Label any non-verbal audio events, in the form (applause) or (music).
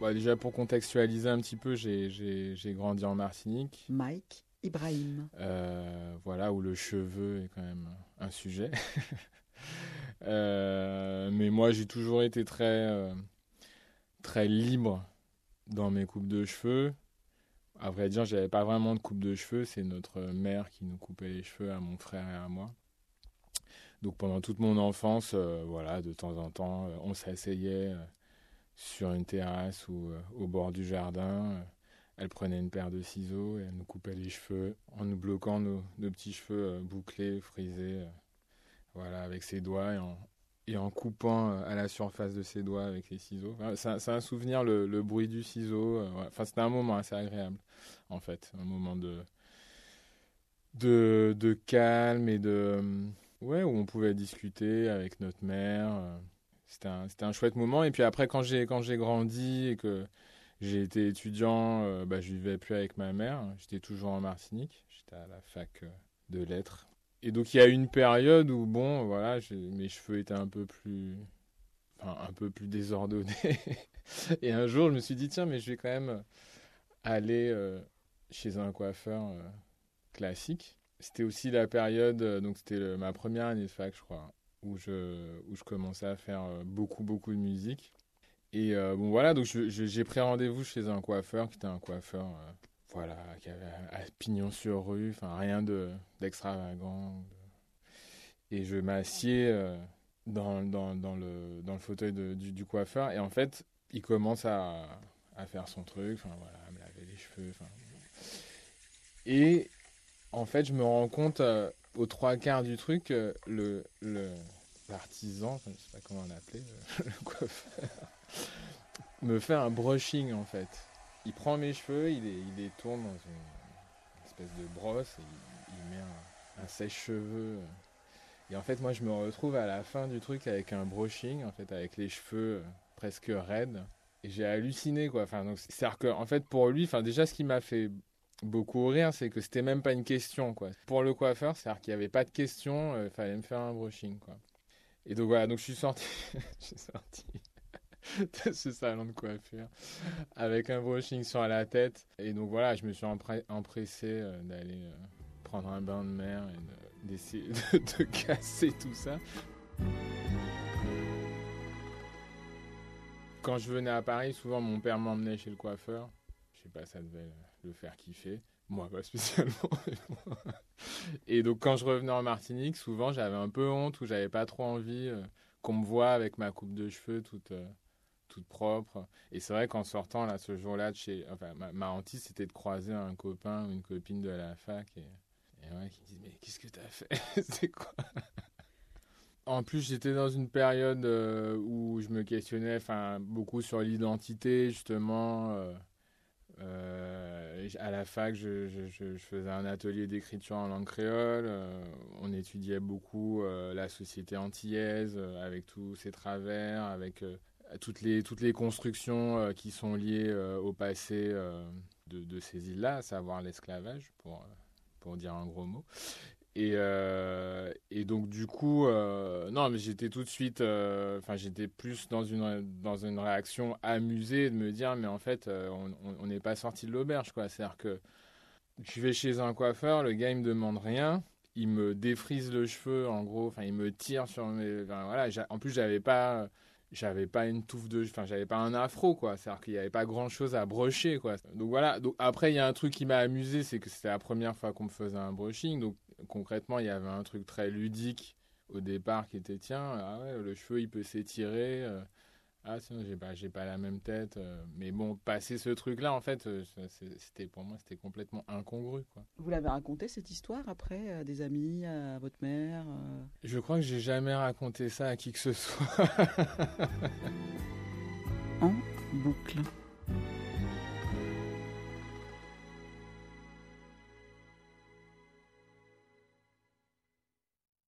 Bah, déjà pour contextualiser un petit peu, j'ai- grandi en Martinique, Mike Ibrahim. euh, voilà où le cheveu est quand même un sujet. (laughs) Euh, mais moi j'ai toujours été très euh, très libre dans mes coupes de cheveux. À vrai dire, j'avais pas vraiment de coupe de cheveux, c'est notre mère qui nous coupait les cheveux à mon frère et à moi. Donc pendant toute mon enfance, euh, voilà, de temps en temps, on s'asseyait sur une terrasse ou euh, au bord du jardin. euh, elle prenait une paire de ciseaux et elle nous coupait les cheveux en nous bloquant nos, petits cheveux euh, bouclés, frisés, voilà, avec ses doigts et en, coupant à la surface de ses doigts avec les ciseaux. Enfin, c'est un- souvenir, le, bruit du ciseau. Enfin, c'était un moment assez agréable, en fait, un moment de de, de calme et de ouais où on pouvait discuter avec notre mère. C'était un, un chouette moment. Et puis après, quand j'ai grandi et que j'ai été étudiant, euh, bah, je vivais plus avec ma mère. J'étais toujours en Martinique. J'étais à la fac euh, de lettres. Et donc il y a eu une période où bon, voilà, mes cheveux étaient un peu plus, enfin un peu plus désordonnés. (laughs) et un jour, je me suis dit tiens, mais je vais quand même aller euh, chez un coiffeur classique. C'était aussi la période, donc c'était ma première année de fac, je crois, où je, où je commençais à faire euh, beaucoup, beaucoup de musique. Et euh, bon, voilà, donc j'ai pris rendez-vous chez un coiffeur qui était un coiffeur, euh, voilà, qui avait à pignon sur rue, enfin rien de d'extravagant. de- Et je m'assieds dans, dans, dans, le, dans le fauteuil de- du, coiffeur, et en fait, il commence à, à faire son truc, enfin voilà, à me laver les cheveux. Et en fait, je me rends compte aux trois quarts du truc, le- l'artisan, enfin, je sais pas comment on l'appelait, le, (laughs) le coiffeur, me fait un brushing en fait. Il prend mes cheveux, il les, tourne dans une espèce de brosse il, met un, sèche-cheveux. Et en fait, moi, je me retrouve à la fin du truc avec un brushing, en fait, avec les cheveux euh, presque raides. Et j'ai halluciné, quoi. Enfin, c'est-à-dire que, en fait, pour lui, enfin, déjà, ce qui m'a fait beaucoup rire, c'est que c'était même pas une question, quoi. Pour le coiffeur, c'est-à-dire qu'il n'y avait pas de question, il fallait me faire un brushing, quoi. Et donc voilà, donc je suis sorti, (laughs) je suis sorti de ce salon de coiffure avec un brushing sur la tête. Et donc voilà, je me suis empressé euh, d'aller euh, prendre un bain de mer et de- d'essayer de, (laughs) de casser tout ça. Quand je venais à Paris, souvent mon père m'emmenait chez le coiffeur. Je sais pas, ça devait le faire kiffer. Moi, pas spécialement. (laughs) Et donc, quand je revenais en Martinique, souvent, j'avais un peu honte ou j'avais pas trop envie euh, qu'on me voit avec ma coupe de cheveux toute, euh, toute propre. Et c'est vrai qu'en sortant, là, ce jour-là, chez, enfin, ma, ma hantise, c'était de croiser un copain ou une copine de la fac et, et ouais, qui me disent, mais qu'est-ce que t'as fait? (laughs) C'est quoi? En plus, j'étais dans une période euh, où je me questionnais beaucoup sur l'identité, justement. À la fac, je, faisais un atelier d'écriture en langue créole. euh, on étudiait beaucoup euh, la société antillaise, euh, avec tous ses travers, avec toutes, les, toutes les constructions qui sont liées au passé de, ces îles-là, à savoir l'esclavage, pour, pour dire un gros mot. Et, euh, et donc du coup, euh, non, mais j'étais tout de suite, euh, enfin j'étais plus dans une dans une réaction amusée de me dire, mais en fait, on n'est pas sorti de l'auberge, quoi. C'est-à-dire que je vais chez un coiffeur, le gars il me demande rien, il me défrise le cheveu, en gros, enfin il me tire sur mes, voilà. En plus j'avais pas j'avais pas une touffe de enfin j'avais pas un afro quoi c'est à dire qu'il y avait pas grand chose à brocher quoi donc voilà donc après il y a un truc qui m'a amusé c'est que c'était la première fois qu'on me faisait un brushing donc concrètement il y avait un truc très ludique au départ qui était tiens ah ouais le cheveu il peut s'étirer euh, ah sinon j'ai pas j'ai pas la même tête euh, mais bon passer ce truc là en fait euh, c'était pour moi c'était complètement incongru quoi. Vous l'avez raconté cette histoire après à des amis, à votre mère euh? Je crois que j'ai jamais raconté ça à qui que ce soit. (laughs) En boucle.